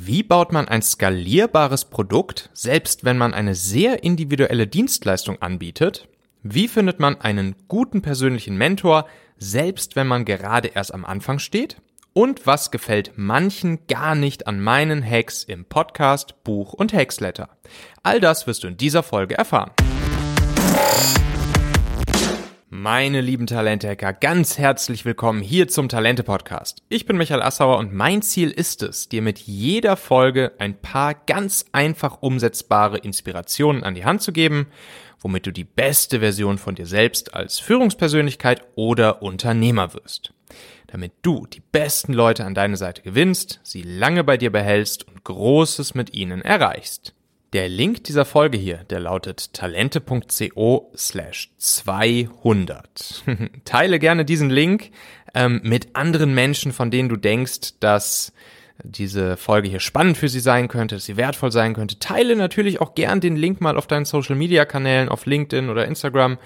Wie baut man ein skalierbares Produkt, selbst wenn man eine sehr individuelle Dienstleistung anbietet? Wie findet man einen guten persönlichen Mentor, selbst wenn man gerade erst am Anfang steht? Und was gefällt manchen gar nicht an meinen Hacks im Podcast, Buch und Hacksletter? All das wirst du in dieser Folge erfahren. Meine lieben Talente-Hacker, ganz herzlich willkommen hier zum Talente-Podcast. Ich bin Michael Assauer und mein Ziel ist es, dir mit jeder Folge ein paar ganz einfach umsetzbare Inspirationen an die Hand zu geben, womit du die beste Version von dir selbst als Führungspersönlichkeit oder Unternehmer wirst. Damit du die besten Leute an deine Seite gewinnst, sie lange bei dir behältst und Großes mit ihnen erreichst. Der Link dieser Folge hier, der lautet talente.co slash 200. Teile gerne diesen Link ähm, mit anderen Menschen, von denen du denkst, dass diese Folge hier spannend für sie sein könnte, dass sie wertvoll sein könnte. Teile natürlich auch gern den Link mal auf deinen Social Media Kanälen, auf LinkedIn oder Instagram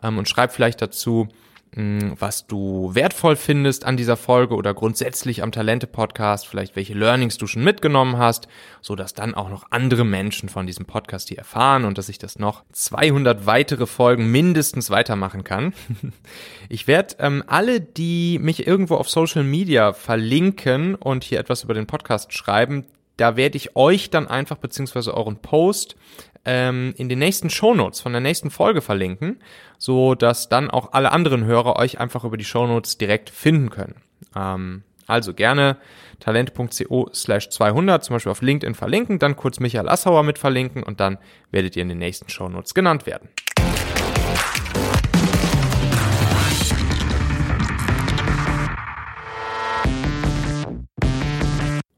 ähm, und schreib vielleicht dazu, was du wertvoll findest an dieser Folge oder grundsätzlich am Talente Podcast, vielleicht welche Learnings du schon mitgenommen hast, so dass dann auch noch andere Menschen von diesem Podcast hier erfahren und dass ich das noch 200 weitere Folgen mindestens weitermachen kann. Ich werde ähm, alle, die mich irgendwo auf Social Media verlinken und hier etwas über den Podcast schreiben, da werde ich euch dann einfach beziehungsweise euren Post ähm, in den nächsten Shownotes von der nächsten Folge verlinken, so dass dann auch alle anderen Hörer euch einfach über die Shownotes direkt finden können. Ähm, also gerne talent.co slash 200 zum Beispiel auf LinkedIn verlinken, dann kurz Michael Assauer mit verlinken und dann werdet ihr in den nächsten Shownotes genannt werden.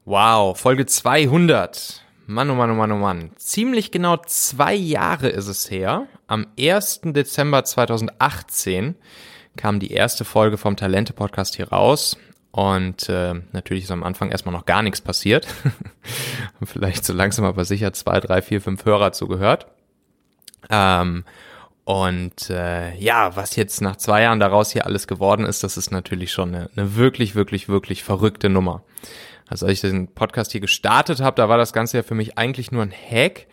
Wow, Folge 200. Mann, oh Mann, oh Mann, oh Mann. Ziemlich genau zwei Jahre ist es her. Am 1. Dezember 2018 kam die erste Folge vom Talente-Podcast hier raus. Und äh, natürlich ist am Anfang erstmal noch gar nichts passiert. Vielleicht so langsam aber sicher zwei, drei, vier, fünf Hörer zugehört. Ähm, und äh, ja, was jetzt nach zwei Jahren daraus hier alles geworden ist, das ist natürlich schon eine, eine wirklich, wirklich, wirklich verrückte Nummer. Also als ich den Podcast hier gestartet habe, da war das Ganze ja für mich eigentlich nur ein Hack,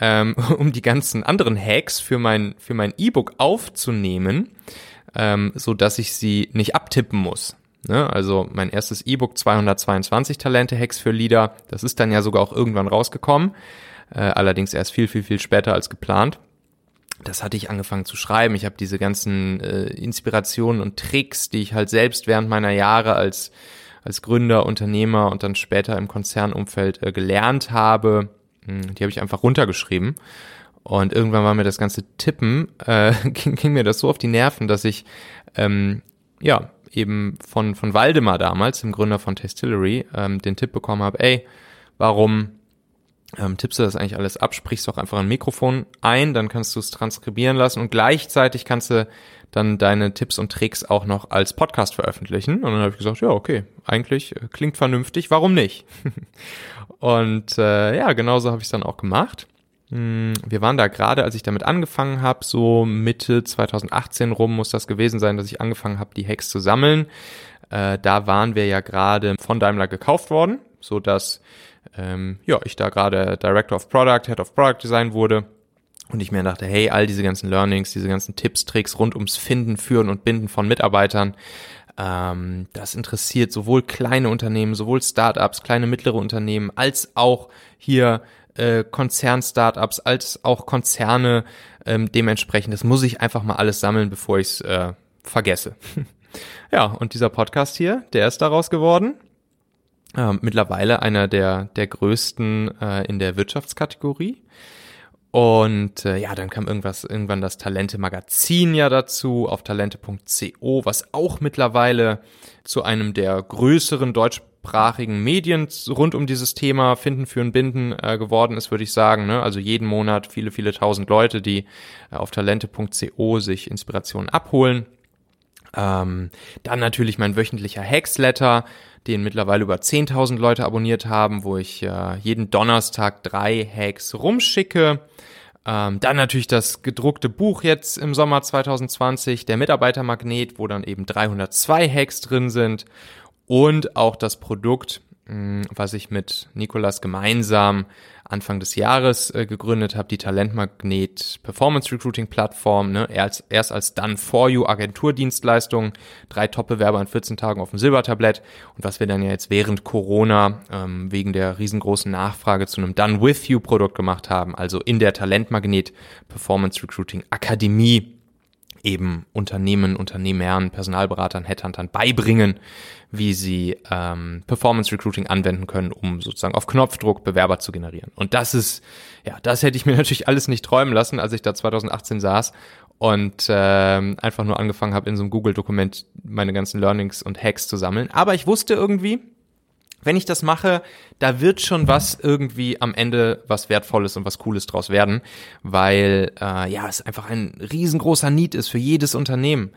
ähm, um die ganzen anderen Hacks für mein für mein E-Book aufzunehmen, ähm, so dass ich sie nicht abtippen muss. Ne? Also mein erstes E-Book 222 Talente Hacks für Lieder, das ist dann ja sogar auch irgendwann rausgekommen, äh, allerdings erst viel viel viel später als geplant. Das hatte ich angefangen zu schreiben. Ich habe diese ganzen äh, Inspirationen und Tricks, die ich halt selbst während meiner Jahre als als Gründer, Unternehmer und dann später im Konzernumfeld äh, gelernt habe, hm, die habe ich einfach runtergeschrieben. Und irgendwann war mir das ganze Tippen, äh, ging, ging mir das so auf die Nerven, dass ich ähm, ja eben von, von Waldemar damals, dem Gründer von Tastillery, ähm, den Tipp bekommen habe, ey, warum ähm, tippst du das eigentlich alles ab, sprichst doch einfach ein Mikrofon ein, dann kannst du es transkribieren lassen und gleichzeitig kannst du dann deine Tipps und Tricks auch noch als Podcast veröffentlichen. Und dann habe ich gesagt, ja, okay, eigentlich äh, klingt vernünftig, warum nicht? und äh, ja, genauso habe ich es dann auch gemacht. Hm, wir waren da gerade, als ich damit angefangen habe, so Mitte 2018 rum muss das gewesen sein, dass ich angefangen habe, die Hacks zu sammeln. Äh, da waren wir ja gerade von Daimler gekauft worden, so dass ähm, ja ich da gerade Director of Product, Head of Product Design wurde und ich mir dachte, hey, all diese ganzen Learnings, diese ganzen Tipps, Tricks rund ums Finden, Führen und Binden von Mitarbeitern, ähm, das interessiert sowohl kleine Unternehmen, sowohl Startups, kleine mittlere Unternehmen, als auch hier äh, Konzern-Startups, als auch Konzerne. Ähm, dementsprechend, das muss ich einfach mal alles sammeln, bevor ich es äh, vergesse. ja, und dieser Podcast hier, der ist daraus geworden. Äh, mittlerweile einer der, der größten äh, in der Wirtschaftskategorie. Und äh, ja, dann kam irgendwas, irgendwann das Talente-Magazin ja dazu auf talente.co, was auch mittlerweile zu einem der größeren deutschsprachigen Medien rund um dieses Thema Finden, Führen, Binden äh, geworden ist, würde ich sagen. Ne? Also jeden Monat viele, viele tausend Leute, die äh, auf talente.co sich Inspirationen abholen. Ähm, dann natürlich mein wöchentlicher Hacksletter, den mittlerweile über 10.000 Leute abonniert haben, wo ich äh, jeden Donnerstag drei Hacks rumschicke. Ähm, dann natürlich das gedruckte Buch jetzt im Sommer 2020, der Mitarbeitermagnet, wo dann eben 302 Hacks drin sind. Und auch das Produkt, was ich mit Nikolas gemeinsam Anfang des Jahres äh, gegründet habe, die Talentmagnet Performance Recruiting Plattform, ne? erst, erst als Done For You Agenturdienstleistung, drei Top-Bewerber in 14 Tagen auf dem Silbertablett und was wir dann ja jetzt während Corona ähm, wegen der riesengroßen Nachfrage zu einem Done With You Produkt gemacht haben, also in der Talentmagnet Performance Recruiting Akademie eben Unternehmen, Unternehmern, Personalberatern, Headhuntern beibringen, wie sie ähm, Performance Recruiting anwenden können, um sozusagen auf Knopfdruck Bewerber zu generieren. Und das ist, ja, das hätte ich mir natürlich alles nicht träumen lassen, als ich da 2018 saß und ähm, einfach nur angefangen habe, in so einem Google-Dokument meine ganzen Learnings und Hacks zu sammeln. Aber ich wusste irgendwie, wenn ich das mache, da wird schon was irgendwie am Ende was Wertvolles und was Cooles draus werden, weil äh, ja es einfach ein riesengroßer Need ist für jedes Unternehmen.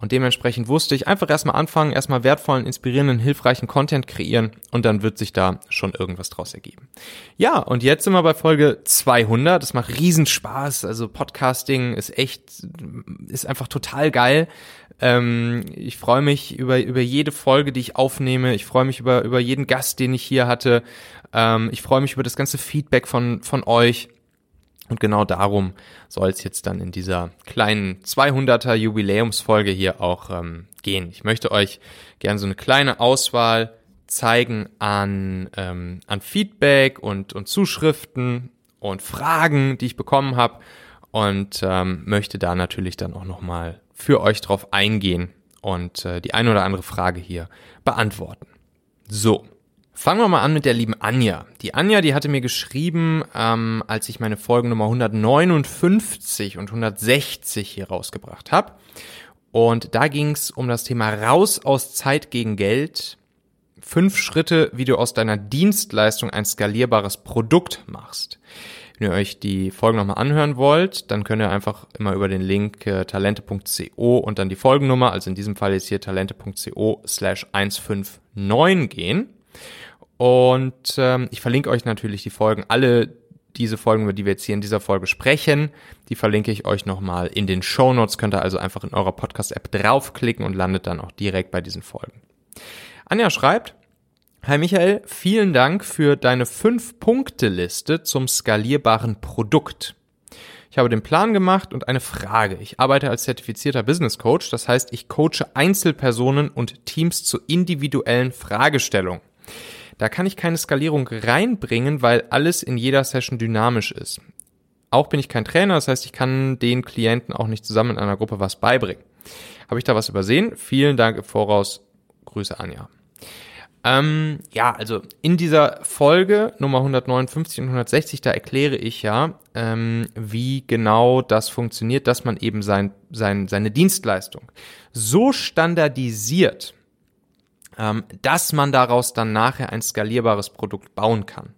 Und dementsprechend wusste ich einfach erstmal anfangen, erstmal wertvollen, inspirierenden, hilfreichen Content kreieren und dann wird sich da schon irgendwas draus ergeben. Ja, und jetzt sind wir bei Folge 200. Das macht Riesenspaß. Also Podcasting ist echt, ist einfach total geil. Ähm, ich freue mich über, über jede Folge, die ich aufnehme. Ich freue mich über, über jeden Gast, den ich hier hatte. Ähm, ich freue mich über das ganze Feedback von, von euch. Und genau darum soll es jetzt dann in dieser kleinen 200er Jubiläumsfolge hier auch ähm, gehen. Ich möchte euch gerne so eine kleine Auswahl zeigen an, ähm, an Feedback und, und Zuschriften und Fragen, die ich bekommen habe und ähm, möchte da natürlich dann auch nochmal für euch drauf eingehen und äh, die eine oder andere Frage hier beantworten. So, Fangen wir mal an mit der lieben Anja. Die Anja, die hatte mir geschrieben, ähm, als ich meine Folgen Nummer 159 und 160 hier rausgebracht habe. Und da ging es um das Thema Raus aus Zeit gegen Geld. Fünf Schritte, wie du aus deiner Dienstleistung ein skalierbares Produkt machst. Wenn ihr euch die Folgen nochmal anhören wollt, dann könnt ihr einfach immer über den Link äh, talente.co und dann die Folgennummer, also in diesem Fall jetzt hier talente.co slash 159 gehen. Und ähm, ich verlinke euch natürlich die Folgen, alle diese Folgen, über die wir jetzt hier in dieser Folge sprechen, die verlinke ich euch nochmal in den Show Notes. Könnt ihr also einfach in eurer Podcast-App draufklicken und landet dann auch direkt bei diesen Folgen. Anja schreibt, Hi Michael, vielen Dank für deine 5-Punkte-Liste zum skalierbaren Produkt. Ich habe den Plan gemacht und eine Frage. Ich arbeite als zertifizierter Business Coach, das heißt, ich coache Einzelpersonen und Teams zur individuellen Fragestellung. Da kann ich keine Skalierung reinbringen, weil alles in jeder Session dynamisch ist. Auch bin ich kein Trainer, das heißt, ich kann den Klienten auch nicht zusammen in einer Gruppe was beibringen. Habe ich da was übersehen? Vielen Dank im Voraus. Grüße Anja. Ähm, ja, also in dieser Folge Nummer 159 und 160, da erkläre ich ja, ähm, wie genau das funktioniert, dass man eben sein, sein, seine Dienstleistung so standardisiert, ähm, dass man daraus dann nachher ein skalierbares Produkt bauen kann.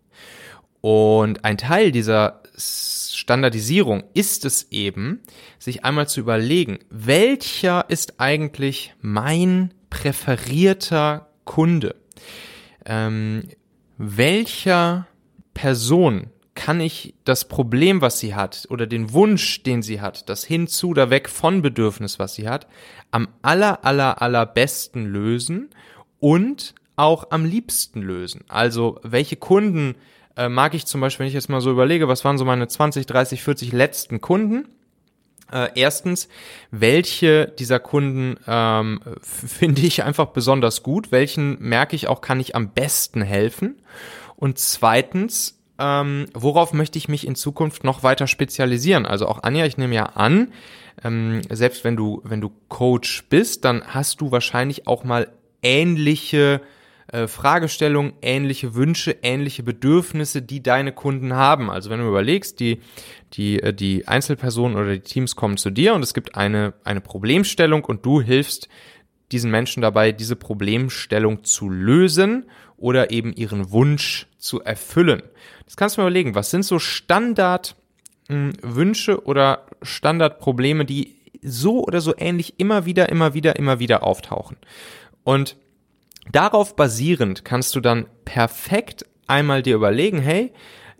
Und ein Teil dieser Standardisierung ist es eben, sich einmal zu überlegen, welcher ist eigentlich mein präferierter Kunde? Ähm, welcher Person kann ich das Problem, was sie hat, oder den Wunsch, den sie hat, das hinzu oder weg von Bedürfnis, was sie hat, am aller, aller, allerbesten lösen und auch am liebsten lösen. Also welche Kunden äh, mag ich zum Beispiel, wenn ich jetzt mal so überlege, was waren so meine 20, 30, 40 letzten Kunden? Äh, erstens, welche dieser Kunden ähm, finde ich einfach besonders gut? Welchen merke ich auch, kann ich am besten helfen? Und zweitens, ähm, worauf möchte ich mich in Zukunft noch weiter spezialisieren? Also auch Anja, ich nehme ja an, ähm, selbst wenn du, wenn du Coach bist, dann hast du wahrscheinlich auch mal ähnliche äh, Fragestellungen, ähnliche Wünsche, ähnliche Bedürfnisse, die deine Kunden haben. Also wenn du überlegst, die, die, äh, die Einzelpersonen oder die Teams kommen zu dir und es gibt eine, eine Problemstellung und du hilfst diesen Menschen dabei, diese Problemstellung zu lösen oder eben ihren Wunsch zu erfüllen. Das kannst du mir überlegen, was sind so Standardwünsche hm, oder Standardprobleme, die so oder so ähnlich immer wieder, immer wieder, immer wieder auftauchen. Und darauf basierend kannst du dann perfekt einmal dir überlegen, hey,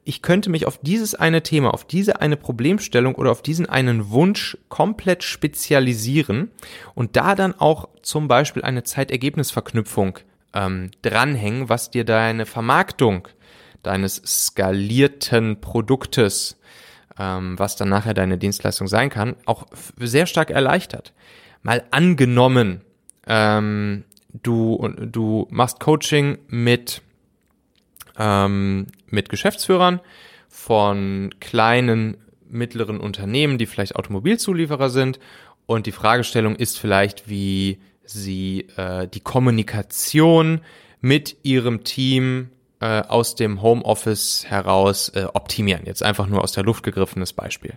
ich könnte mich auf dieses eine Thema, auf diese eine Problemstellung oder auf diesen einen Wunsch komplett spezialisieren und da dann auch zum Beispiel eine Zeitergebnisverknüpfung ähm, dranhängen, was dir deine Vermarktung deines skalierten Produktes, ähm, was dann nachher deine Dienstleistung sein kann, auch sehr stark erleichtert. Mal angenommen, ähm, du, du machst Coaching mit, ähm, mit Geschäftsführern von kleinen, mittleren Unternehmen, die vielleicht Automobilzulieferer sind. Und die Fragestellung ist vielleicht, wie sie äh, die Kommunikation mit ihrem Team äh, aus dem Homeoffice heraus äh, optimieren. Jetzt einfach nur aus der Luft gegriffenes Beispiel.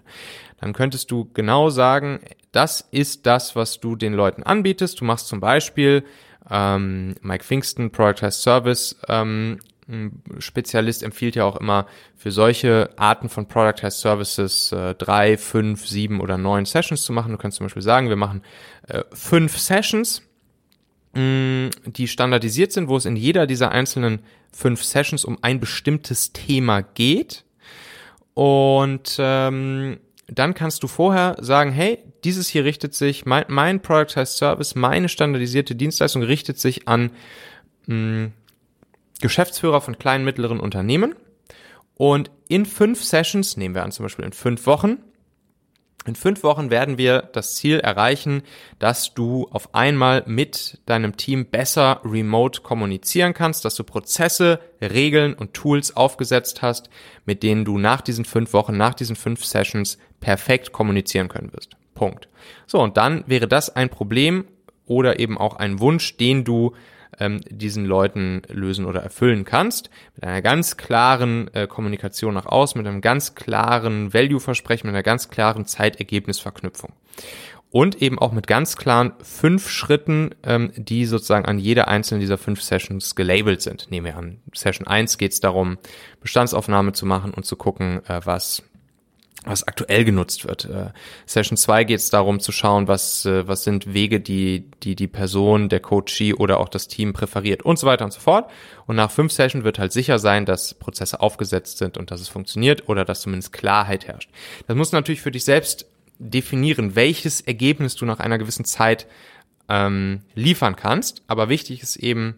Dann könntest du genau sagen, das ist das, was du den Leuten anbietest. Du machst zum Beispiel ähm, Mike Pfingsten, Productized Service ähm, Spezialist empfiehlt ja auch immer für solche Arten von Productized Services äh, drei, fünf, sieben oder neun Sessions zu machen. Du kannst zum Beispiel sagen, wir machen äh, fünf Sessions, mh, die standardisiert sind, wo es in jeder dieser einzelnen fünf Sessions um ein bestimmtes Thema geht. Und ähm, dann kannst du vorher sagen, hey, dieses hier richtet sich, mein, mein Productized Service, meine standardisierte Dienstleistung richtet sich an mh, Geschäftsführer von kleinen, mittleren Unternehmen. Und in fünf Sessions, nehmen wir an zum Beispiel in fünf Wochen, in fünf Wochen werden wir das Ziel erreichen, dass du auf einmal mit deinem Team besser remote kommunizieren kannst, dass du Prozesse, Regeln und Tools aufgesetzt hast, mit denen du nach diesen fünf Wochen, nach diesen fünf Sessions perfekt kommunizieren können wirst. Punkt. So, und dann wäre das ein Problem oder eben auch ein Wunsch, den du ähm, diesen Leuten lösen oder erfüllen kannst. Mit einer ganz klaren äh, Kommunikation nach außen, mit einem ganz klaren Value-Versprechen, mit einer ganz klaren Zeitergebnisverknüpfung. Und eben auch mit ganz klaren fünf Schritten, ähm, die sozusagen an jeder einzelnen dieser fünf Sessions gelabelt sind. Nehmen wir an, Session 1 geht es darum, Bestandsaufnahme zu machen und zu gucken, äh, was was aktuell genutzt wird. Äh, Session 2 geht es darum zu schauen, was, äh, was sind Wege, die, die die Person, der Coachee oder auch das Team präferiert und so weiter und so fort. Und nach fünf Sessions wird halt sicher sein, dass Prozesse aufgesetzt sind und dass es funktioniert oder dass zumindest Klarheit herrscht. Das musst du natürlich für dich selbst definieren, welches Ergebnis du nach einer gewissen Zeit ähm, liefern kannst. Aber wichtig ist eben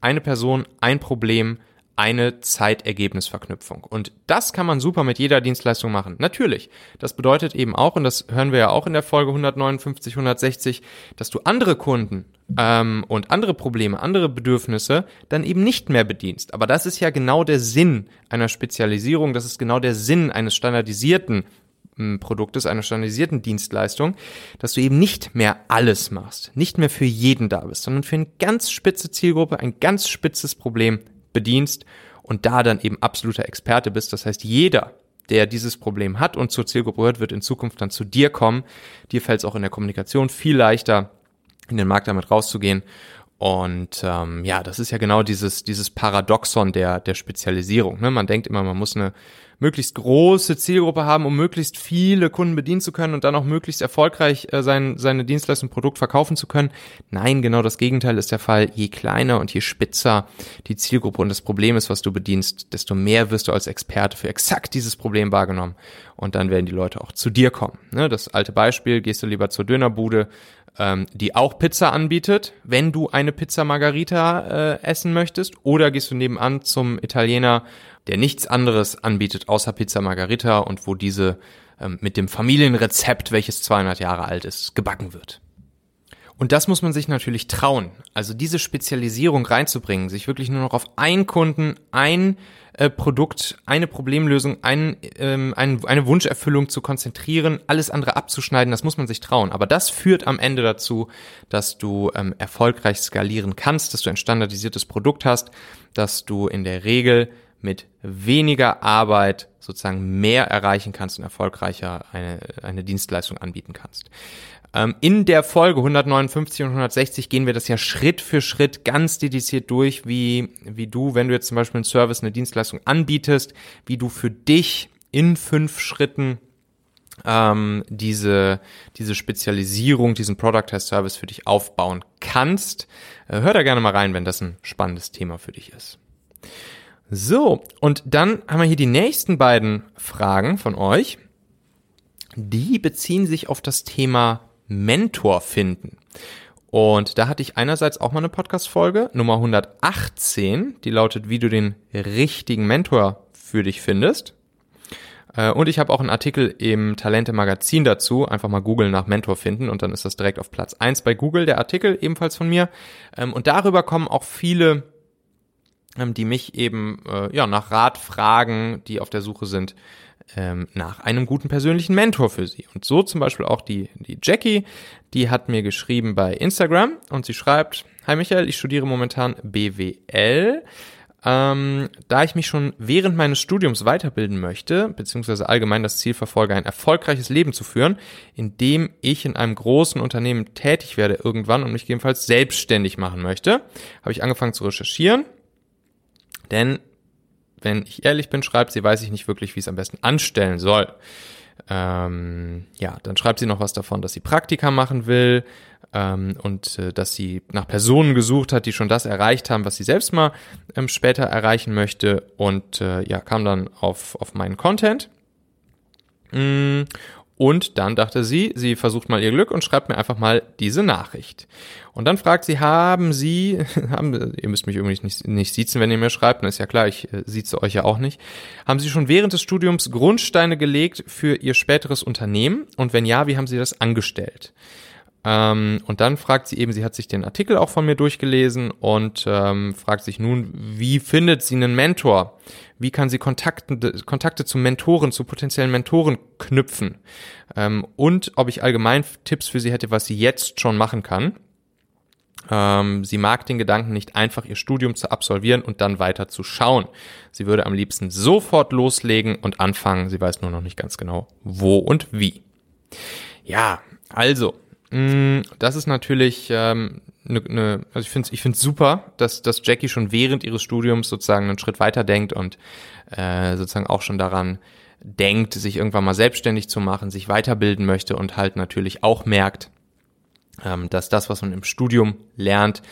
eine Person, ein Problem, eine Zeitergebnisverknüpfung. Und das kann man super mit jeder Dienstleistung machen. Natürlich. Das bedeutet eben auch, und das hören wir ja auch in der Folge 159, 160, dass du andere Kunden ähm, und andere Probleme, andere Bedürfnisse dann eben nicht mehr bedienst. Aber das ist ja genau der Sinn einer Spezialisierung, das ist genau der Sinn eines standardisierten hm, Produktes, einer standardisierten Dienstleistung, dass du eben nicht mehr alles machst, nicht mehr für jeden da bist, sondern für eine ganz spitze Zielgruppe, ein ganz spitzes Problem bedienst und da dann eben absoluter Experte bist. Das heißt, jeder, der dieses Problem hat und zur Zielgruppe gehört, wird in Zukunft dann zu dir kommen. Dir fällt es auch in der Kommunikation viel leichter, in den Markt damit rauszugehen. Und ähm, ja, das ist ja genau dieses, dieses Paradoxon der, der Spezialisierung. Ne? Man denkt immer, man muss eine möglichst große Zielgruppe haben, um möglichst viele Kunden bedienen zu können und dann auch möglichst erfolgreich äh, sein, seine Dienstleistung, Produkt verkaufen zu können. Nein, genau das Gegenteil ist der Fall. Je kleiner und je spitzer die Zielgruppe und das Problem ist, was du bedienst, desto mehr wirst du als Experte für exakt dieses Problem wahrgenommen. Und dann werden die Leute auch zu dir kommen. Ne? Das alte Beispiel, gehst du lieber zur Dönerbude, ähm, die auch Pizza anbietet, wenn du eine Pizza Margarita äh, essen möchtest, oder gehst du nebenan zum Italiener der nichts anderes anbietet außer Pizza Margarita und wo diese ähm, mit dem Familienrezept, welches 200 Jahre alt ist, gebacken wird. Und das muss man sich natürlich trauen. Also diese Spezialisierung reinzubringen, sich wirklich nur noch auf einen Kunden, ein äh, Produkt, eine Problemlösung, ein, ähm, ein, eine Wunscherfüllung zu konzentrieren, alles andere abzuschneiden, das muss man sich trauen. Aber das führt am Ende dazu, dass du ähm, erfolgreich skalieren kannst, dass du ein standardisiertes Produkt hast, dass du in der Regel mit weniger Arbeit sozusagen mehr erreichen kannst und erfolgreicher eine, eine Dienstleistung anbieten kannst. Ähm, in der Folge 159 und 160 gehen wir das ja Schritt für Schritt ganz dediziert durch, wie, wie du, wenn du jetzt zum Beispiel einen Service, eine Dienstleistung anbietest, wie du für dich in fünf Schritten ähm, diese, diese Spezialisierung, diesen Product Test Service für dich aufbauen kannst. Äh, hör da gerne mal rein, wenn das ein spannendes Thema für dich ist. So, und dann haben wir hier die nächsten beiden Fragen von euch. Die beziehen sich auf das Thema Mentor finden. Und da hatte ich einerseits auch mal eine Podcast-Folge, Nummer 118, die lautet, wie du den richtigen Mentor für dich findest. Äh, und ich habe auch einen Artikel im Talente Magazin dazu. Einfach mal Google nach Mentor finden und dann ist das direkt auf Platz eins bei Google, der Artikel ebenfalls von mir. Ähm, und darüber kommen auch viele, ähm, die mich eben äh, ja, nach Rat fragen, die auf der Suche sind ähm, nach einem guten persönlichen Mentor für sie. Und so zum Beispiel auch die, die Jackie, die hat mir geschrieben bei Instagram und sie schreibt, Hi Michael, ich studiere momentan BWL. Ähm, da ich mich schon während meines Studiums weiterbilden möchte, beziehungsweise allgemein das Ziel verfolge, ein erfolgreiches Leben zu führen, indem ich in einem großen Unternehmen tätig werde irgendwann und mich gegebenenfalls selbstständig machen möchte, habe ich angefangen zu recherchieren. Denn, wenn ich ehrlich bin, schreibt sie, weiß ich nicht wirklich, wie es am besten anstellen soll. Ähm, ja, dann schreibt sie noch was davon, dass sie Praktika machen will, ähm, und äh, dass sie nach Personen gesucht hat, die schon das erreicht haben, was sie selbst mal ähm, später erreichen möchte und äh, ja, kam dann auf, auf meinen Content. Mm, und dann dachte sie, sie versucht mal ihr Glück und schreibt mir einfach mal diese Nachricht. Und dann fragt sie, haben Sie, haben, ihr müsst mich übrigens nicht, nicht siezen, wenn ihr mir schreibt, dann ist ja klar, ich äh, sieze euch ja auch nicht. Haben Sie schon während des Studiums Grundsteine gelegt für Ihr späteres Unternehmen? Und wenn ja, wie haben Sie das angestellt? Ähm, und dann fragt sie eben, sie hat sich den Artikel auch von mir durchgelesen und ähm, fragt sich nun, wie findet sie einen Mentor? Wie kann sie Kontakte, Kontakte zu Mentoren, zu potenziellen Mentoren knüpfen? Ähm, und ob ich allgemein Tipps für sie hätte, was sie jetzt schon machen kann. Ähm, sie mag den Gedanken nicht einfach, ihr Studium zu absolvieren und dann weiter zu schauen. Sie würde am liebsten sofort loslegen und anfangen. Sie weiß nur noch nicht ganz genau, wo und wie. Ja, also, Mm, das ist natürlich ähm, ne, ne, also ich finde es ich find's super, dass, dass Jackie schon während ihres Studiums sozusagen einen Schritt weiter denkt und äh, sozusagen auch schon daran denkt, sich irgendwann mal selbstständig zu machen, sich weiterbilden möchte und halt natürlich auch merkt, ähm, dass das, was man im Studium lernt,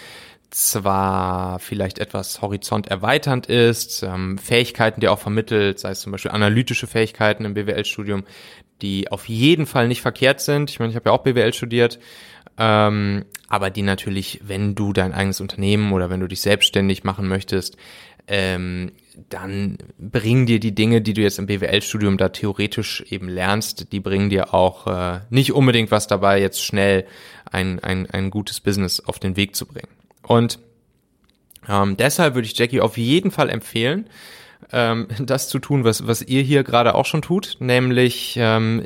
zwar vielleicht etwas horizont erweiternd ist, ähm, Fähigkeiten, die auch vermittelt, sei es zum Beispiel analytische Fähigkeiten im BWL-Studium, die auf jeden Fall nicht verkehrt sind. Ich meine, ich habe ja auch BWL studiert, ähm, aber die natürlich, wenn du dein eigenes Unternehmen oder wenn du dich selbstständig machen möchtest, ähm, dann bringen dir die Dinge, die du jetzt im BWL-Studium da theoretisch eben lernst, die bringen dir auch äh, nicht unbedingt was dabei, jetzt schnell ein, ein, ein gutes Business auf den Weg zu bringen. Und ähm, deshalb würde ich Jackie auf jeden Fall empfehlen, ähm, das zu tun, was, was ihr hier gerade auch schon tut, nämlich ähm,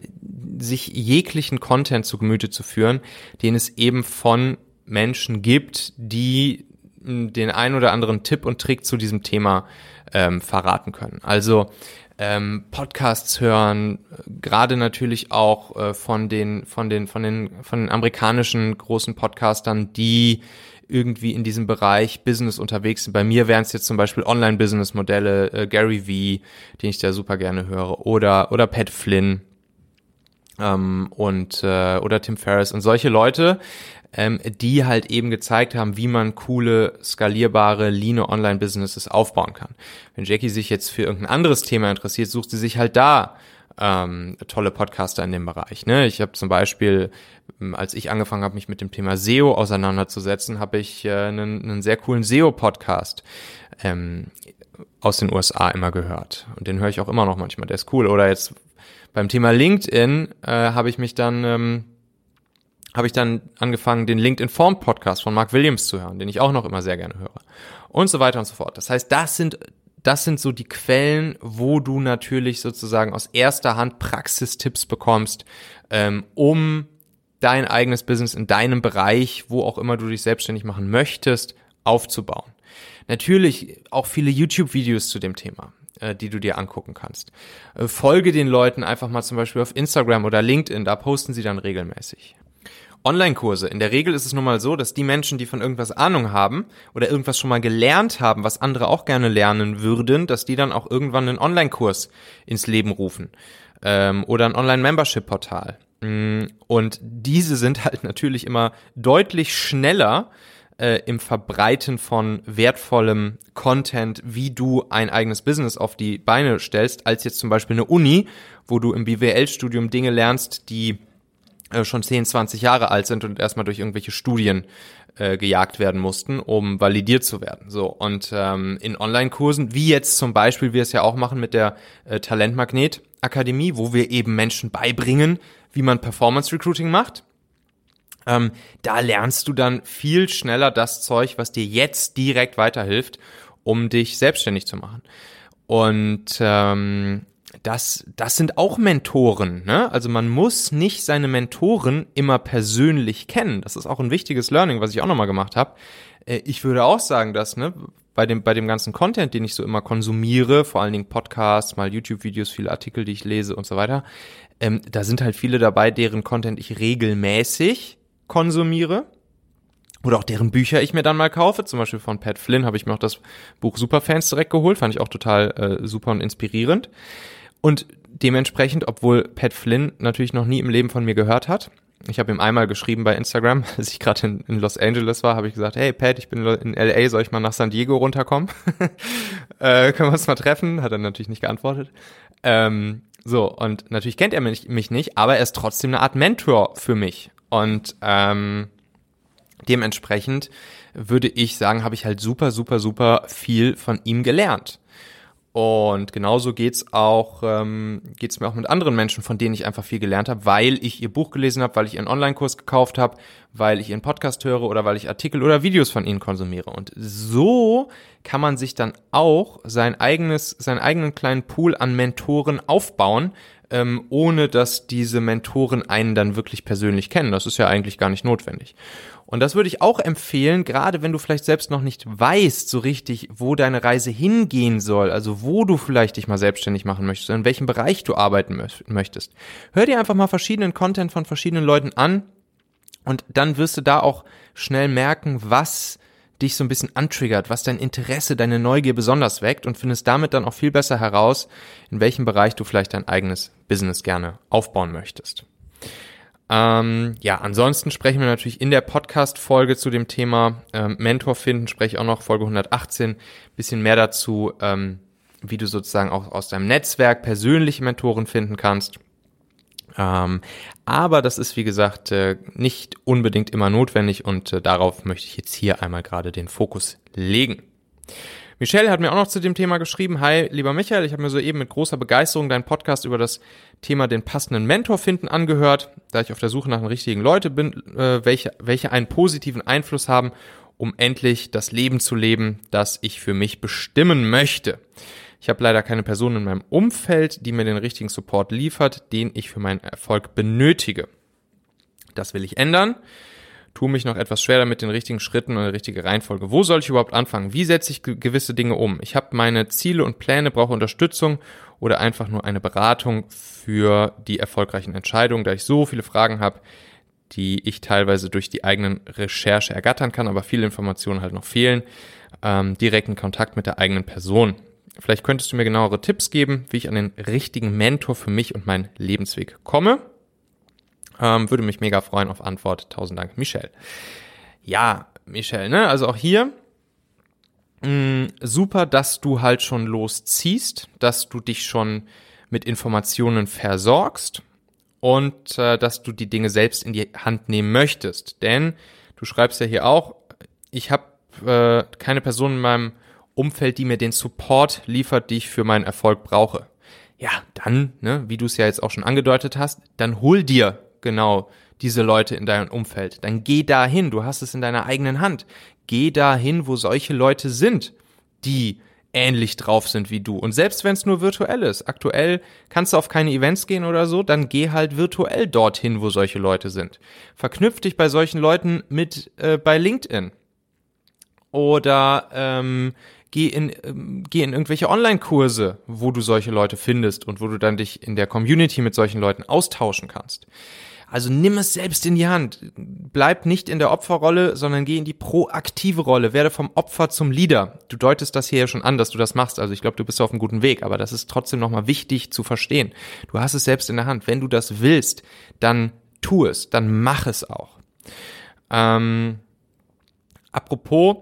sich jeglichen Content zu Gemüte zu führen, den es eben von Menschen gibt, die hm, den ein oder anderen Tipp und Trick zu diesem Thema ähm, verraten können. Also ähm, Podcasts hören, gerade natürlich auch äh, von den von den von den von den amerikanischen großen Podcastern, die irgendwie in diesem Bereich Business unterwegs sind. Bei mir wären es jetzt zum Beispiel Online-Business-Modelle, äh, Gary Vee, den ich da super gerne höre, oder, oder Pat Flynn ähm, und äh, oder Tim Ferriss und solche Leute, ähm, die halt eben gezeigt haben, wie man coole, skalierbare, lean Online-Businesses aufbauen kann. Wenn Jackie sich jetzt für irgendein anderes Thema interessiert, sucht sie sich halt da ähm, tolle Podcaster in dem Bereich. Ne? Ich habe zum Beispiel, ähm, als ich angefangen habe, mich mit dem Thema SEO auseinanderzusetzen, habe ich äh, einen, einen sehr coolen SEO-Podcast ähm, aus den USA immer gehört. Und den höre ich auch immer noch manchmal. Der ist cool. Oder jetzt beim Thema LinkedIn äh, habe ich mich dann ähm, habe ich dann angefangen, den LinkedIn Form Podcast von Mark Williams zu hören, den ich auch noch immer sehr gerne höre. Und so weiter und so fort. Das heißt, das sind das sind so die Quellen, wo du natürlich sozusagen aus erster Hand Praxistipps bekommst, ähm, um dein eigenes Business in deinem Bereich, wo auch immer du dich selbstständig machen möchtest, aufzubauen. Natürlich auch viele YouTube-Videos zu dem Thema, äh, die du dir angucken kannst. Äh, folge den Leuten einfach mal zum Beispiel auf Instagram oder LinkedIn, da posten sie dann regelmäßig. Online-Kurse. In der Regel ist es nun mal so, dass die Menschen, die von irgendwas Ahnung haben oder irgendwas schon mal gelernt haben, was andere auch gerne lernen würden, dass die dann auch irgendwann einen Online-Kurs ins Leben rufen ähm, oder ein Online-Membership-Portal. Mm, und diese sind halt natürlich immer deutlich schneller äh, im Verbreiten von wertvollem Content, wie du ein eigenes Business auf die Beine stellst, als jetzt zum Beispiel eine Uni, wo du im BWL-Studium Dinge lernst, die schon 10, 20 Jahre alt sind und erstmal durch irgendwelche Studien äh, gejagt werden mussten, um validiert zu werden. So und ähm, in Online-Kursen, wie jetzt zum Beispiel wir es ja auch machen mit der äh, Talentmagnet Akademie, wo wir eben Menschen beibringen, wie man Performance Recruiting macht. Ähm, da lernst du dann viel schneller das Zeug, was dir jetzt direkt weiterhilft, um dich selbstständig zu machen. Und ähm, das, das sind auch Mentoren. Ne? Also man muss nicht seine Mentoren immer persönlich kennen. Das ist auch ein wichtiges Learning, was ich auch nochmal gemacht habe. Äh, ich würde auch sagen, dass ne, bei, dem, bei dem ganzen Content, den ich so immer konsumiere, vor allen Dingen Podcasts, mal YouTube-Videos, viele Artikel, die ich lese und so weiter, ähm, da sind halt viele dabei, deren Content ich regelmäßig konsumiere oder auch deren Bücher ich mir dann mal kaufe. Zum Beispiel von Pat Flynn habe ich mir auch das Buch Superfans direkt geholt, fand ich auch total äh, super und inspirierend. Und dementsprechend, obwohl Pat Flynn natürlich noch nie im Leben von mir gehört hat, ich habe ihm einmal geschrieben bei Instagram, als ich gerade in, in, Los Angeles war, habe ich gesagt, hey Pat, ich bin in LA, soll ich mal nach San Diego runterkommen? äh, können wir uns mal treffen? Hat er natürlich nicht geantwortet. Ähm, so, und natürlich kennt er mich, mich nicht, aber er ist trotzdem eine Art Mentor für mich. Und ähm, dementsprechend würde ich sagen, habe ich halt super, super, super viel von ihm gelernt. Und genauso geht's auch, ähm, geht's mir auch mit anderen Menschen, von denen ich einfach viel gelernt habe, weil ich ihr Buch gelesen habe, weil ich ihren Online-Kurs gekauft habe, weil ich ihren Podcast höre oder weil ich Artikel oder Videos von ihnen konsumiere. Und so kann man sich dann auch sein eigenes, seinen eigenen kleinen Pool an Mentoren aufbauen, ähm, ohne dass diese Mentoren einen dann wirklich persönlich kennen. Das ist ja eigentlich gar nicht notwendig. Und das würde ich auch empfehlen, gerade wenn du vielleicht selbst noch nicht weißt so richtig, wo deine Reise hingehen soll, also wo du vielleicht dich mal selbstständig machen möchtest, in welchem Bereich du arbeiten möchtest. Hör dir einfach mal verschiedenen Content von verschiedenen Leuten an und dann wirst du da auch schnell merken, was dich so ein bisschen antriggert, was dein Interesse, deine Neugier besonders weckt und findest damit dann auch viel besser heraus, in welchem Bereich du vielleicht dein eigenes Business gerne aufbauen möchtest. Ähm, ja, ansonsten sprechen wir natürlich in der Podcast-Folge zu dem Thema ähm, Mentor finden, spreche ich auch noch Folge 118, bisschen mehr dazu, ähm, wie du sozusagen auch aus deinem Netzwerk persönliche Mentoren finden kannst. Ähm, aber das ist, wie gesagt, äh, nicht unbedingt immer notwendig und äh, darauf möchte ich jetzt hier einmal gerade den Fokus legen. Michelle hat mir auch noch zu dem Thema geschrieben. Hi, lieber Michael, ich habe mir soeben mit großer Begeisterung deinen Podcast über das Thema den passenden Mentor finden angehört, da ich auf der Suche nach den richtigen Leute bin, äh, welche, welche einen positiven Einfluss haben, um endlich das Leben zu leben, das ich für mich bestimmen möchte. Ich habe leider keine Person in meinem Umfeld, die mir den richtigen Support liefert, den ich für meinen Erfolg benötige. Das will ich ändern tue mich noch etwas schwer damit den richtigen Schritten und der richtige Reihenfolge. Wo soll ich überhaupt anfangen? Wie setze ich gewisse Dinge um? Ich habe meine Ziele und Pläne, brauche Unterstützung oder einfach nur eine Beratung für die erfolgreichen Entscheidungen, da ich so viele Fragen habe, die ich teilweise durch die eigenen Recherche ergattern kann, aber viele Informationen halt noch fehlen. Ähm, direkten Kontakt mit der eigenen Person. Vielleicht könntest du mir genauere Tipps geben, wie ich an den richtigen Mentor für mich und meinen Lebensweg komme. Ähm, würde mich mega freuen auf Antwort. Tausend Dank, Michelle. Ja, Michelle, ne? Also auch hier mh, mm, super, dass du halt schon losziehst, dass du dich schon mit Informationen versorgst und äh, dass du die Dinge selbst in die Hand nehmen möchtest. Denn du schreibst ja hier auch, ich habe äh, keine Person in meinem Umfeld, die mir den Support liefert, die ich für meinen Erfolg brauche. Ja, dann, ne, wie du es ja jetzt auch schon angedeutet hast, dann hol dir genau diese Leute in deinem Umfeld. Dann geh dahin, du hast es in deiner eigenen Hand. Geh dahin, wo solche Leute sind, die ähnlich drauf sind wie du. Und selbst wenn es nur virtuell ist, aktuell kannst du auf keine Events gehen oder so, dann geh halt virtuell dorthin, wo solche Leute sind. Verknüpf dich bei solchen Leuten mit äh, bei LinkedIn. Oder ähm, geh in, ähm, geh in irgendwelche Online-Kurse, wo du solche Leute findest und wo du dann dich in der Community mit solchen Leuten austauschen kannst. Also nimm es selbst in die Hand. Bleib nicht in der Opferrolle, sondern geh in die proaktive Rolle. Werde vom Opfer zum Leader. Du deutest das hier ja schon an, dass du das machst. Also ich glaube, du bist auf einem guten Weg, aber das ist trotzdem nochmal wichtig zu verstehen. Du hast es selbst in der Hand. Wenn du das willst, dann tu es, dann mach es auch. Ähm, apropos,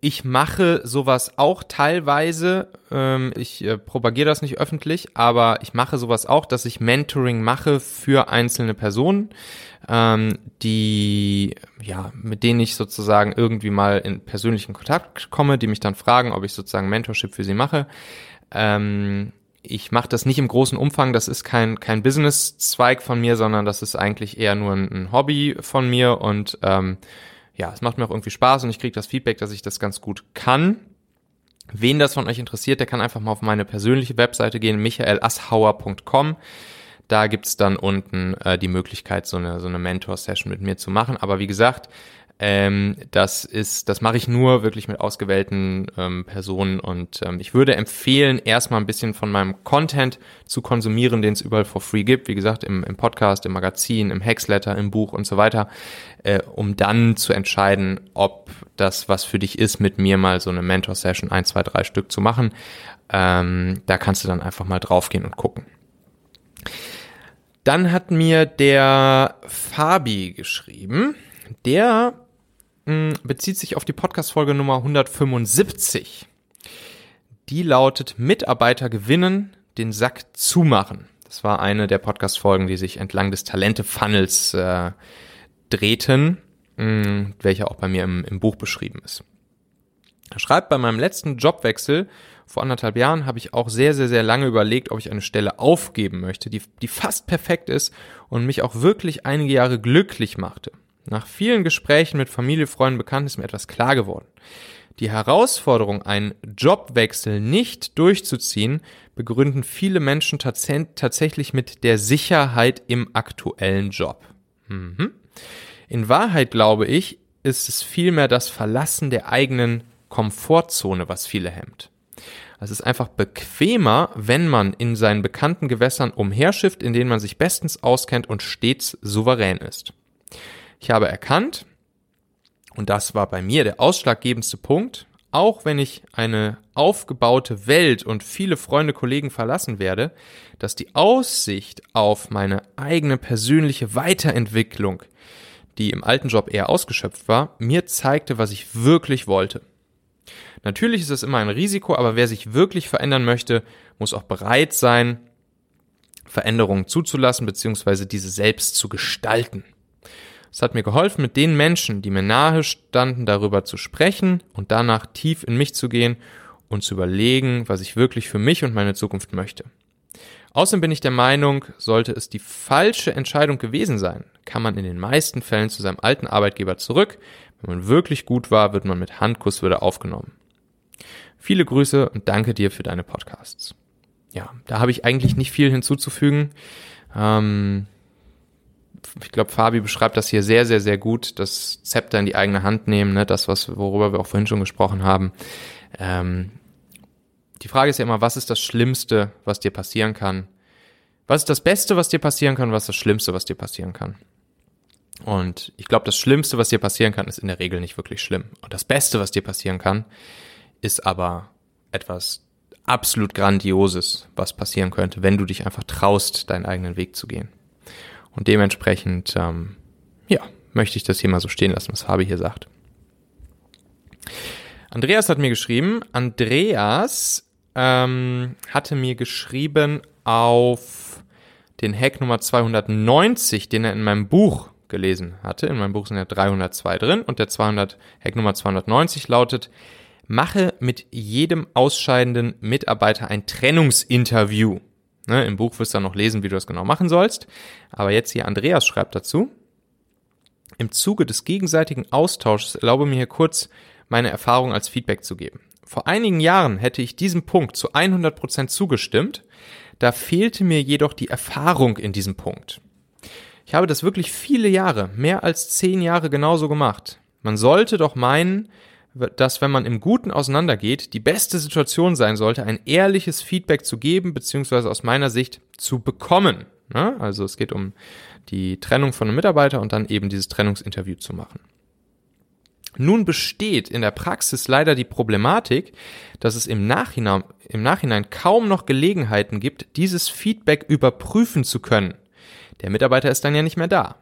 ich mache sowas auch teilweise. Ähm, ich äh, propagiere das nicht öffentlich, aber ich mache sowas auch, dass ich Mentoring mache für einzelne Personen, ähm, die, ja, mit denen ich sozusagen irgendwie mal in persönlichen Kontakt komme, die mich dann fragen, ob ich sozusagen Mentorship für sie mache. Ähm, ich mache das nicht im großen Umfang, das ist kein, kein Business-Zweig von mir, sondern das ist eigentlich eher nur ein, Hobby von mir und ja, es macht mir auch irgendwie Spaß und ich kriege das Feedback, dass ich das ganz gut kann. Wen das von euch interessiert, der kann einfach mal auf meine persönliche Webseite gehen, michaelassauer.com. Da gibt's dann unten äh, die Möglichkeit, so eine, so eine Mentor-Session mit mir zu machen. Aber wie gesagt, ähm, das ist, das mache ich nur wirklich mit ausgewählten ähm, Personen und ähm, ich würde empfehlen, erstmal ein bisschen von meinem Content zu konsumieren, den es überall for free gibt. Wie gesagt, im, im Podcast, im Magazin, im Hexletter, im Buch und so weiter, äh, um dann zu entscheiden, ob das was für dich ist, mit mir mal so eine Mentor-Session, ein, zwei, drei Stück zu machen. Ähm, da kannst du dann einfach mal draufgehen und gucken. Dann hat mir der Fabi geschrieben. Der bezieht sich auf die Podcast-Folge Nummer 175. Die lautet Mitarbeiter gewinnen, den Sack zumachen. Das war eine der Podcast-Folgen, die sich entlang des Talente-Funnels äh, drehten, mh, welcher auch bei mir im, im Buch beschrieben ist. Er schreibt, bei meinem letzten Jobwechsel vor anderthalb Jahren habe ich auch sehr, sehr, sehr lange überlegt, ob ich eine Stelle aufgeben möchte, die, die fast perfekt ist und mich auch wirklich einige Jahre glücklich machte. Nach vielen Gesprächen mit Familie, Freunden, Bekannten ist mir etwas klar geworden. Die Herausforderung, einen Jobwechsel nicht durchzuziehen, begründen viele Menschen tats tatsächlich mit der Sicherheit im aktuellen Job. Mhm. In Wahrheit glaube ich, ist es vielmehr das Verlassen der eigenen Komfortzone, was viele hemmt. Es ist einfach bequemer, wenn man in seinen bekannten Gewässern umherschifft, in denen man sich bestens auskennt und stets souverän ist. Ich habe erkannt, und das war bei mir der ausschlaggebendste Punkt, auch wenn ich eine aufgebaute Welt und viele Freunde, Kollegen verlassen werde, dass die Aussicht auf meine eigene persönliche Weiterentwicklung, die im alten Job eher ausgeschöpft war, mir zeigte, was ich wirklich wollte. Natürlich ist es immer ein Risiko, aber wer sich wirklich verändern möchte, muss auch bereit sein, Veränderungen zuzulassen bzw. diese selbst zu gestalten. Es hat mir geholfen, mit den Menschen, die mir nahe standen, darüber zu sprechen und danach tief in mich zu gehen und zu überlegen, was ich wirklich für mich und meine Zukunft möchte. Außerdem bin ich der Meinung, sollte es die falsche Entscheidung gewesen sein, kann man in den meisten Fällen zu seinem alten Arbeitgeber zurück. Wenn man wirklich gut war, wird man mit Handkuss wieder aufgenommen. Viele Grüße und danke dir für deine Podcasts. Ja, da habe ich eigentlich nicht viel hinzuzufügen. Ähm, ich glaube, Fabi beschreibt das hier sehr, sehr, sehr gut, das Zepter in die eigene Hand nehmen, ne? das, was, worüber wir auch vorhin schon gesprochen haben. Ähm, die Frage ist ja immer, was ist das Schlimmste, was dir passieren kann? Was ist das Beste, was dir passieren kann? Was ist das Schlimmste, was dir passieren kann? Und ich glaube, das Schlimmste, was dir passieren kann, ist in der Regel nicht wirklich schlimm. Und das Beste, was dir passieren kann, ist aber etwas absolut Grandioses, was passieren könnte, wenn du dich einfach traust, deinen eigenen Weg zu gehen. Und dementsprechend, ähm, ja, möchte ich das hier mal so stehen lassen, was Fabi hier sagt. Andreas hat mir geschrieben, Andreas ähm, hatte mir geschrieben auf den Hack Nummer 290, den er in meinem Buch gelesen hatte. In meinem Buch sind ja 302 drin und der 200, Hack Nummer 290 lautet, mache mit jedem ausscheidenden Mitarbeiter ein Trennungsinterview. Ne, Im Buch wirst du dann noch lesen, wie du das genau machen sollst. Aber jetzt hier Andreas schreibt dazu. Im Zuge des gegenseitigen Austauschs erlaube mir hier kurz meine Erfahrung als Feedback zu geben. Vor einigen Jahren hätte ich diesem Punkt zu 100 Prozent zugestimmt, da fehlte mir jedoch die Erfahrung in diesem Punkt. Ich habe das wirklich viele Jahre, mehr als zehn Jahre genauso gemacht. Man sollte doch meinen, dass wenn man im Guten auseinandergeht, die beste Situation sein sollte, ein ehrliches Feedback zu geben, beziehungsweise aus meiner Sicht zu bekommen. Ne? Also es geht um die Trennung von einem Mitarbeiter und dann eben dieses Trennungsinterview zu machen. Nun besteht in der Praxis leider die Problematik, dass es im Nachhinein, im Nachhinein kaum noch Gelegenheiten gibt, dieses Feedback überprüfen zu können. Der Mitarbeiter ist dann ja nicht mehr da.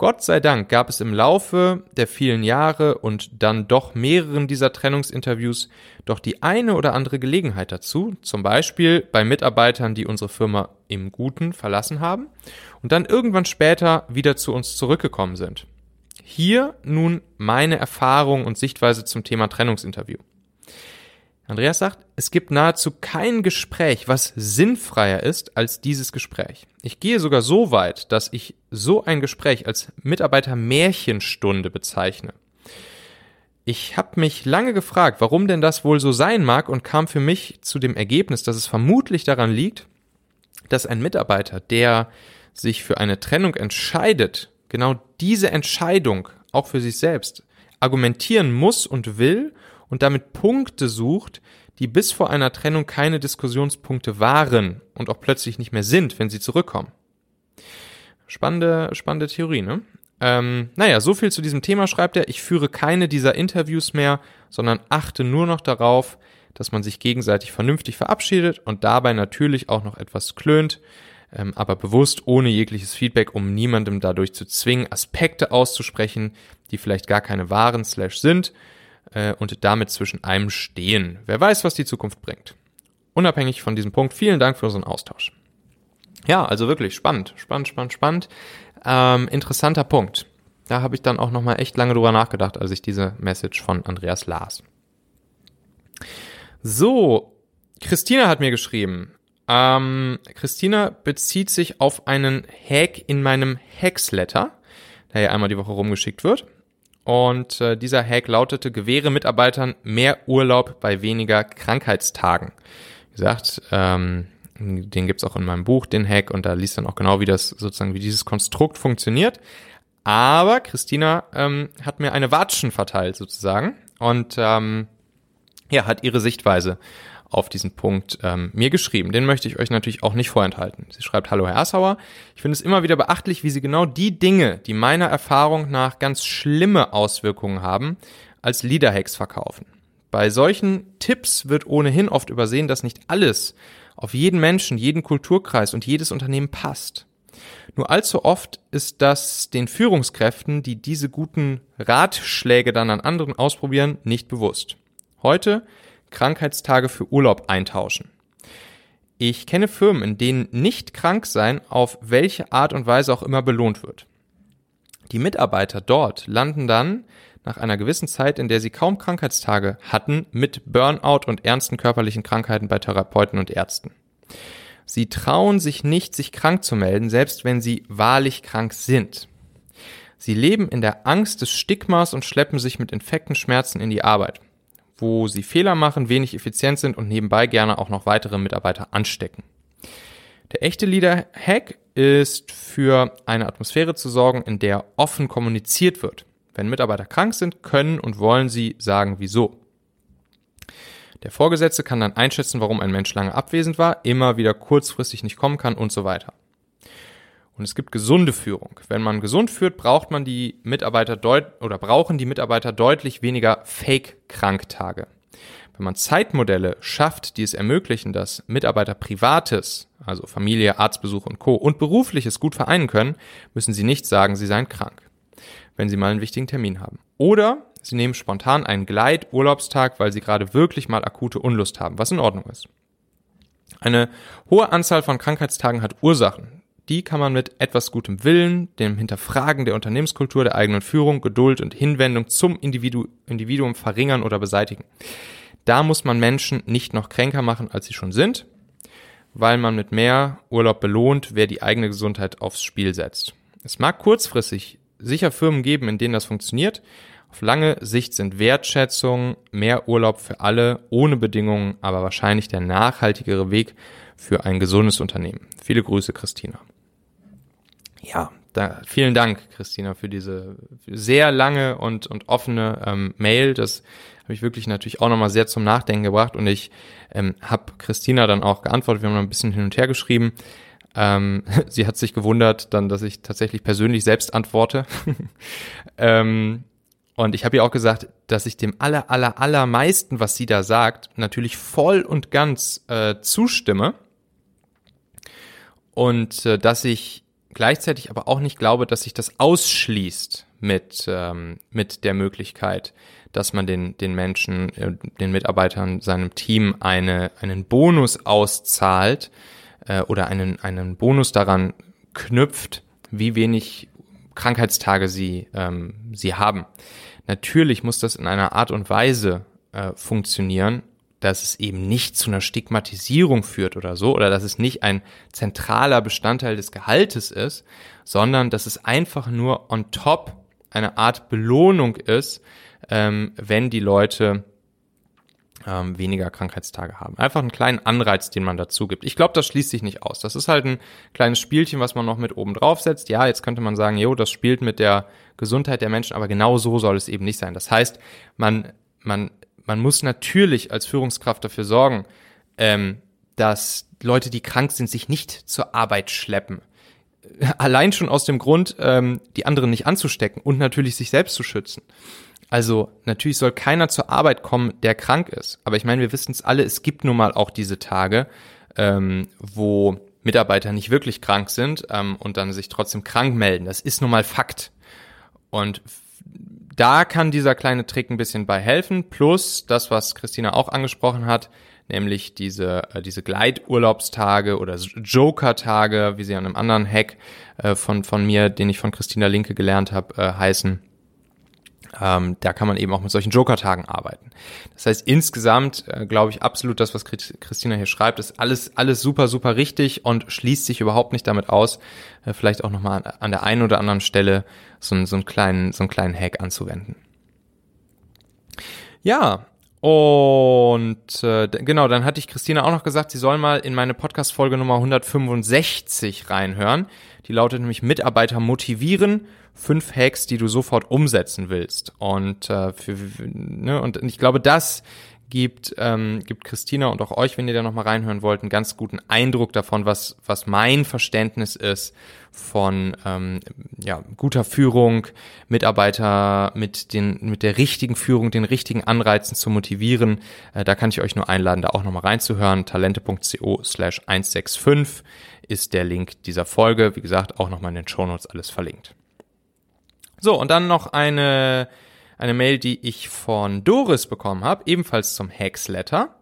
Gott sei Dank gab es im Laufe der vielen Jahre und dann doch mehreren dieser Trennungsinterviews doch die eine oder andere Gelegenheit dazu, zum Beispiel bei Mitarbeitern, die unsere Firma im Guten verlassen haben und dann irgendwann später wieder zu uns zurückgekommen sind. Hier nun meine Erfahrung und Sichtweise zum Thema Trennungsinterview. Andreas sagt, es gibt nahezu kein Gespräch, was sinnfreier ist als dieses Gespräch. Ich gehe sogar so weit, dass ich so ein Gespräch als Mitarbeiter Märchenstunde bezeichne. Ich habe mich lange gefragt, warum denn das wohl so sein mag und kam für mich zu dem Ergebnis, dass es vermutlich daran liegt, dass ein Mitarbeiter, der sich für eine Trennung entscheidet, genau diese Entscheidung auch für sich selbst argumentieren muss und will und damit Punkte sucht, die bis vor einer Trennung keine Diskussionspunkte waren und auch plötzlich nicht mehr sind, wenn sie zurückkommen. Spannende, spannende Theorie, ne? Ähm, naja, so viel zu diesem Thema schreibt er. Ich führe keine dieser Interviews mehr, sondern achte nur noch darauf, dass man sich gegenseitig vernünftig verabschiedet und dabei natürlich auch noch etwas klönt, ähm, aber bewusst ohne jegliches Feedback, um niemandem dadurch zu zwingen, Aspekte auszusprechen, die vielleicht gar keine wahren slash sind äh, und damit zwischen einem stehen. Wer weiß, was die Zukunft bringt. Unabhängig von diesem Punkt, vielen Dank für unseren Austausch. Ja, also wirklich spannend, spannend, spannend, spannend. Ähm, interessanter Punkt. Da habe ich dann auch nochmal echt lange drüber nachgedacht, als ich diese Message von Andreas las. So, Christina hat mir geschrieben. Ähm, Christina bezieht sich auf einen Hack in meinem Hacksletter, der ja einmal die Woche rumgeschickt wird. Und äh, dieser Hack lautete, gewähre Mitarbeitern mehr Urlaub bei weniger Krankheitstagen. Wie gesagt, ähm, den gibt's auch in meinem Buch, den Hack, und da liest dann auch genau, wie das sozusagen, wie dieses Konstrukt funktioniert. Aber Christina ähm, hat mir eine Watschen verteilt sozusagen und ähm, ja, hat ihre Sichtweise auf diesen Punkt ähm, mir geschrieben. Den möchte ich euch natürlich auch nicht vorenthalten. Sie schreibt, hallo Herr Assauer, ich finde es immer wieder beachtlich, wie Sie genau die Dinge, die meiner Erfahrung nach ganz schlimme Auswirkungen haben, als Leaderhacks verkaufen. Bei solchen Tipps wird ohnehin oft übersehen, dass nicht alles auf jeden Menschen, jeden Kulturkreis und jedes Unternehmen passt. Nur allzu oft ist das den Führungskräften, die diese guten Ratschläge dann an anderen ausprobieren, nicht bewusst. Heute Krankheitstage für Urlaub eintauschen. Ich kenne Firmen, in denen nicht krank sein auf welche Art und Weise auch immer belohnt wird. Die Mitarbeiter dort landen dann nach einer gewissen Zeit, in der sie kaum Krankheitstage hatten, mit Burnout und ernsten körperlichen Krankheiten bei Therapeuten und Ärzten. Sie trauen sich nicht, sich krank zu melden, selbst wenn sie wahrlich krank sind. Sie leben in der Angst des Stigmas und schleppen sich mit Infekten, Schmerzen in die Arbeit wo sie Fehler machen, wenig effizient sind und nebenbei gerne auch noch weitere Mitarbeiter anstecken. Der echte Leader-Hack ist für eine Atmosphäre zu sorgen, in der offen kommuniziert wird. Wenn Mitarbeiter krank sind, können und wollen sie sagen, wieso. Der Vorgesetzte kann dann einschätzen, warum ein Mensch lange abwesend war, immer wieder kurzfristig nicht kommen kann und so weiter. Und es gibt gesunde Führung. Wenn man gesund führt, braucht man die Mitarbeiter deut oder brauchen die Mitarbeiter deutlich weniger Fake-Kranktage. Wenn man Zeitmodelle schafft, die es ermöglichen, dass Mitarbeiter Privates, also Familie, Arztbesuch und Co. und Berufliches gut vereinen können, müssen sie nicht sagen, sie seien krank, wenn sie mal einen wichtigen Termin haben. Oder sie nehmen spontan einen Gleiturlaubstag, weil sie gerade wirklich mal akute Unlust haben, was in Ordnung ist. Eine hohe Anzahl von Krankheitstagen hat Ursachen die kann man mit etwas gutem Willen, dem Hinterfragen der Unternehmenskultur, der eigenen Führung, Geduld und Hinwendung zum Individu Individuum verringern oder beseitigen. Da muss man Menschen nicht noch kränker machen, als sie schon sind, weil man mit mehr Urlaub belohnt, wer die eigene Gesundheit aufs Spiel setzt. Es mag kurzfristig sicher Firmen geben, in denen das funktioniert. Auf lange Sicht sind Wertschätzung, mehr Urlaub für alle ohne Bedingungen, aber wahrscheinlich der nachhaltigere Weg für ein gesundes Unternehmen. Viele Grüße, Christina ja, da, vielen Dank, Christina, für diese sehr lange und, und offene ähm, Mail. Das habe ich wirklich natürlich auch nochmal sehr zum Nachdenken gebracht und ich ähm, habe Christina dann auch geantwortet. Wir haben noch ein bisschen hin und her geschrieben. Ähm, sie hat sich gewundert dann, dass ich tatsächlich persönlich selbst antworte. ähm, und ich habe ihr auch gesagt, dass ich dem aller, aller, allermeisten, was sie da sagt, natürlich voll und ganz äh, zustimme. Und äh, dass ich gleichzeitig aber auch nicht glaube, dass sich das ausschließt mit, ähm, mit der Möglichkeit, dass man den, den Menschen, äh, den Mitarbeitern, seinem Team eine, einen Bonus auszahlt äh, oder einen, einen Bonus daran knüpft, wie wenig Krankheitstage sie, ähm, sie haben. Natürlich muss das in einer Art und Weise äh, funktionieren, dass es eben nicht zu einer Stigmatisierung führt oder so, oder dass es nicht ein zentraler Bestandteil des Gehaltes ist, sondern dass es einfach nur on top eine Art Belohnung ist, ähm, wenn die Leute ähm, weniger Krankheitstage haben. Einfach einen kleinen Anreiz, den man dazu gibt. Ich glaube, das schließt sich nicht aus. Das ist halt ein kleines Spielchen, was man noch mit oben drauf setzt. Ja, jetzt könnte man sagen, jo, das spielt mit der Gesundheit der Menschen, aber genau so soll es eben nicht sein. Das heißt, man, man man muss natürlich als Führungskraft dafür sorgen, ähm, dass Leute, die krank sind, sich nicht zur Arbeit schleppen. Allein schon aus dem Grund, ähm, die anderen nicht anzustecken und natürlich sich selbst zu schützen. Also natürlich soll keiner zur Arbeit kommen, der krank ist. Aber ich meine, wir wissen es alle, es gibt nun mal auch diese Tage, ähm, wo Mitarbeiter nicht wirklich krank sind ähm, und dann sich trotzdem krank melden. Das ist nun mal Fakt. Und da kann dieser kleine Trick ein bisschen bei helfen. Plus das, was Christina auch angesprochen hat, nämlich diese, äh, diese Gleiturlaubstage oder Joker-Tage, wie sie an einem anderen Hack äh, von, von mir, den ich von Christina Linke gelernt habe, äh, heißen. Ähm, da kann man eben auch mit solchen Joker-Tagen arbeiten. Das heißt, insgesamt äh, glaube ich absolut das, was Christina hier schreibt, ist alles, alles super, super richtig und schließt sich überhaupt nicht damit aus, äh, vielleicht auch nochmal an, der einen oder anderen Stelle so, so, einen kleinen, so einen kleinen Hack anzuwenden. Ja, und äh, genau, dann hatte ich Christina auch noch gesagt, sie soll mal in meine Podcast-Folge Nummer 165 reinhören. Die lautet nämlich Mitarbeiter motivieren, fünf Hacks, die du sofort umsetzen willst. Und, äh, für, ne, und ich glaube, das gibt, ähm, gibt Christina und auch euch, wenn ihr da nochmal reinhören wollt, einen ganz guten Eindruck davon, was, was mein Verständnis ist von ähm, ja, guter Führung, Mitarbeiter mit, den, mit der richtigen Führung, den richtigen Anreizen zu motivieren. Äh, da kann ich euch nur einladen, da auch nochmal reinzuhören. Talente.co slash 165 ist der Link dieser Folge. Wie gesagt, auch nochmal in den Shownotes alles verlinkt. So, und dann noch eine eine Mail, die ich von Doris bekommen habe, ebenfalls zum Hacksletter.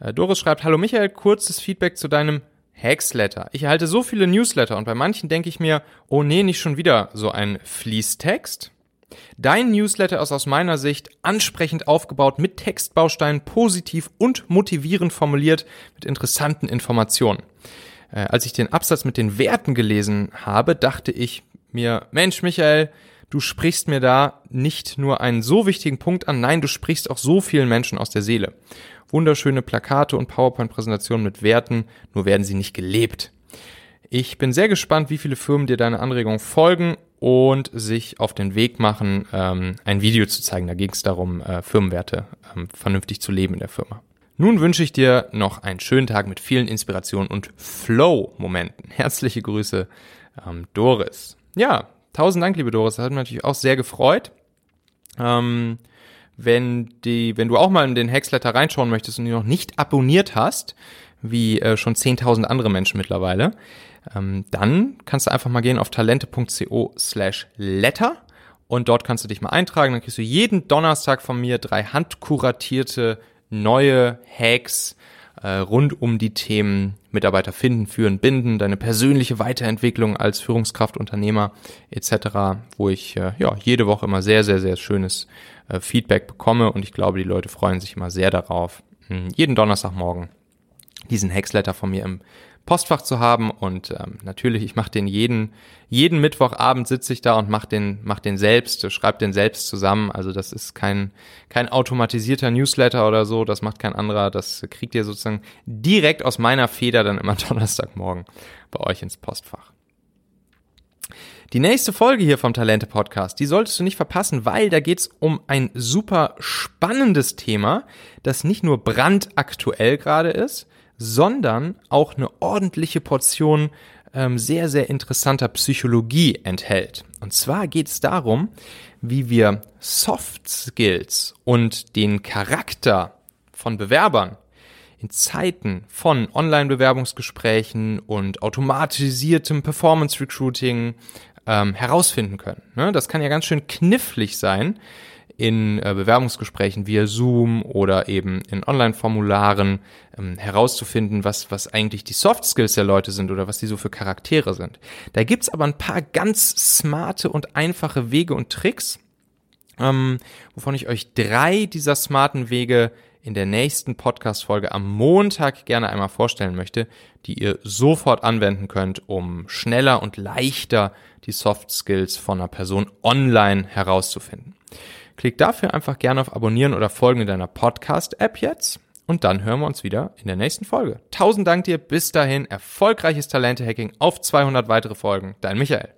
Äh, Doris schreibt, Hallo Michael, kurzes Feedback zu deinem Hacksletter. Ich erhalte so viele Newsletter und bei manchen denke ich mir, oh nee, nicht schon wieder so ein Fließtext. Dein Newsletter ist aus meiner Sicht ansprechend aufgebaut, mit Textbausteinen positiv und motivierend formuliert, mit interessanten Informationen. Äh, als ich den Absatz mit den Werten gelesen habe, dachte ich mir, Mensch, Michael, du sprichst mir da nicht nur einen so wichtigen Punkt an, nein, du sprichst auch so vielen Menschen aus der Seele. Wunderschöne Plakate und PowerPoint-Präsentationen mit Werten, nur werden sie nicht gelebt. Ich bin sehr gespannt, wie viele Firmen dir deine Anregung folgen und sich auf den Weg machen, ähm, ein Video zu zeigen. Da ging es darum, äh, Firmenwerte ähm, vernünftig zu leben in der Firma. Nun wünsche ich dir noch einen schönen Tag mit vielen Inspirationen und Flow-Momenten. Herzliche Grüße, ähm, Doris. Ja, Tausend Dank, liebe Doris. Das hat mich natürlich auch sehr gefreut. Ähm, wenn die, wenn du auch mal in den Hacksletter reinschauen möchtest und ihn noch nicht abonniert hast, wie äh, schon 10.000 andere Menschen mittlerweile, ähm, dann kannst du einfach mal gehen auf talente.co slash letter und dort kannst du dich mal eintragen. Dann kriegst du jeden Donnerstag von mir drei handkuratierte neue Hacks äh, rund um die Themen Mitarbeiter finden, führen, binden, deine persönliche Weiterentwicklung als Führungskraft, Unternehmer etc., wo ich äh, ja jede Woche immer sehr, sehr, sehr schönes äh, Feedback bekomme und ich glaube, die Leute freuen sich immer sehr darauf, hm, jeden Donnerstagmorgen diesen Hexletter von mir im Postfach zu haben und ähm, natürlich, ich mache den jeden, jeden Mittwochabend sitze ich da und mache den, mach den selbst, schreibe den selbst zusammen. Also das ist kein, kein automatisierter Newsletter oder so, das macht kein anderer, das kriegt ihr sozusagen direkt aus meiner Feder dann immer Donnerstagmorgen bei euch ins Postfach. Die nächste Folge hier vom Talente Podcast, die solltest du nicht verpassen, weil da geht's um ein super spannendes Thema, das nicht nur brandaktuell gerade ist, sondern auch eine ordentliche Portion ähm, sehr, sehr interessanter Psychologie enthält. Und zwar geht es darum, wie wir Soft Skills und den Charakter von Bewerbern in Zeiten von Online-Bewerbungsgesprächen und automatisiertem Performance-Recruiting ähm, herausfinden können. Ne? Das kann ja ganz schön knifflig sein in äh, Bewerbungsgesprächen via Zoom oder eben in Online-Formularen ähm, herauszufinden, was, was eigentlich die Soft Skills der Leute sind oder was die so für Charaktere sind. Da gibt's aber ein paar ganz smarte und einfache Wege und Tricks, ähm, wovon ich euch drei dieser smarten Wege in der nächsten Podcast-Folge am Montag gerne einmal vorstellen möchte, die ihr sofort anwenden könnt, um schneller und leichter die Soft Skills von einer Person online herauszufinden. Klick dafür einfach gerne auf Abonnieren oder Folgen in deiner Podcast-App jetzt und dann hören wir uns wieder in der nächsten Folge. Tausend Dank dir, bis dahin, erfolgreiches Talente-Hacking auf 200 weitere Folgen. Dein Michael.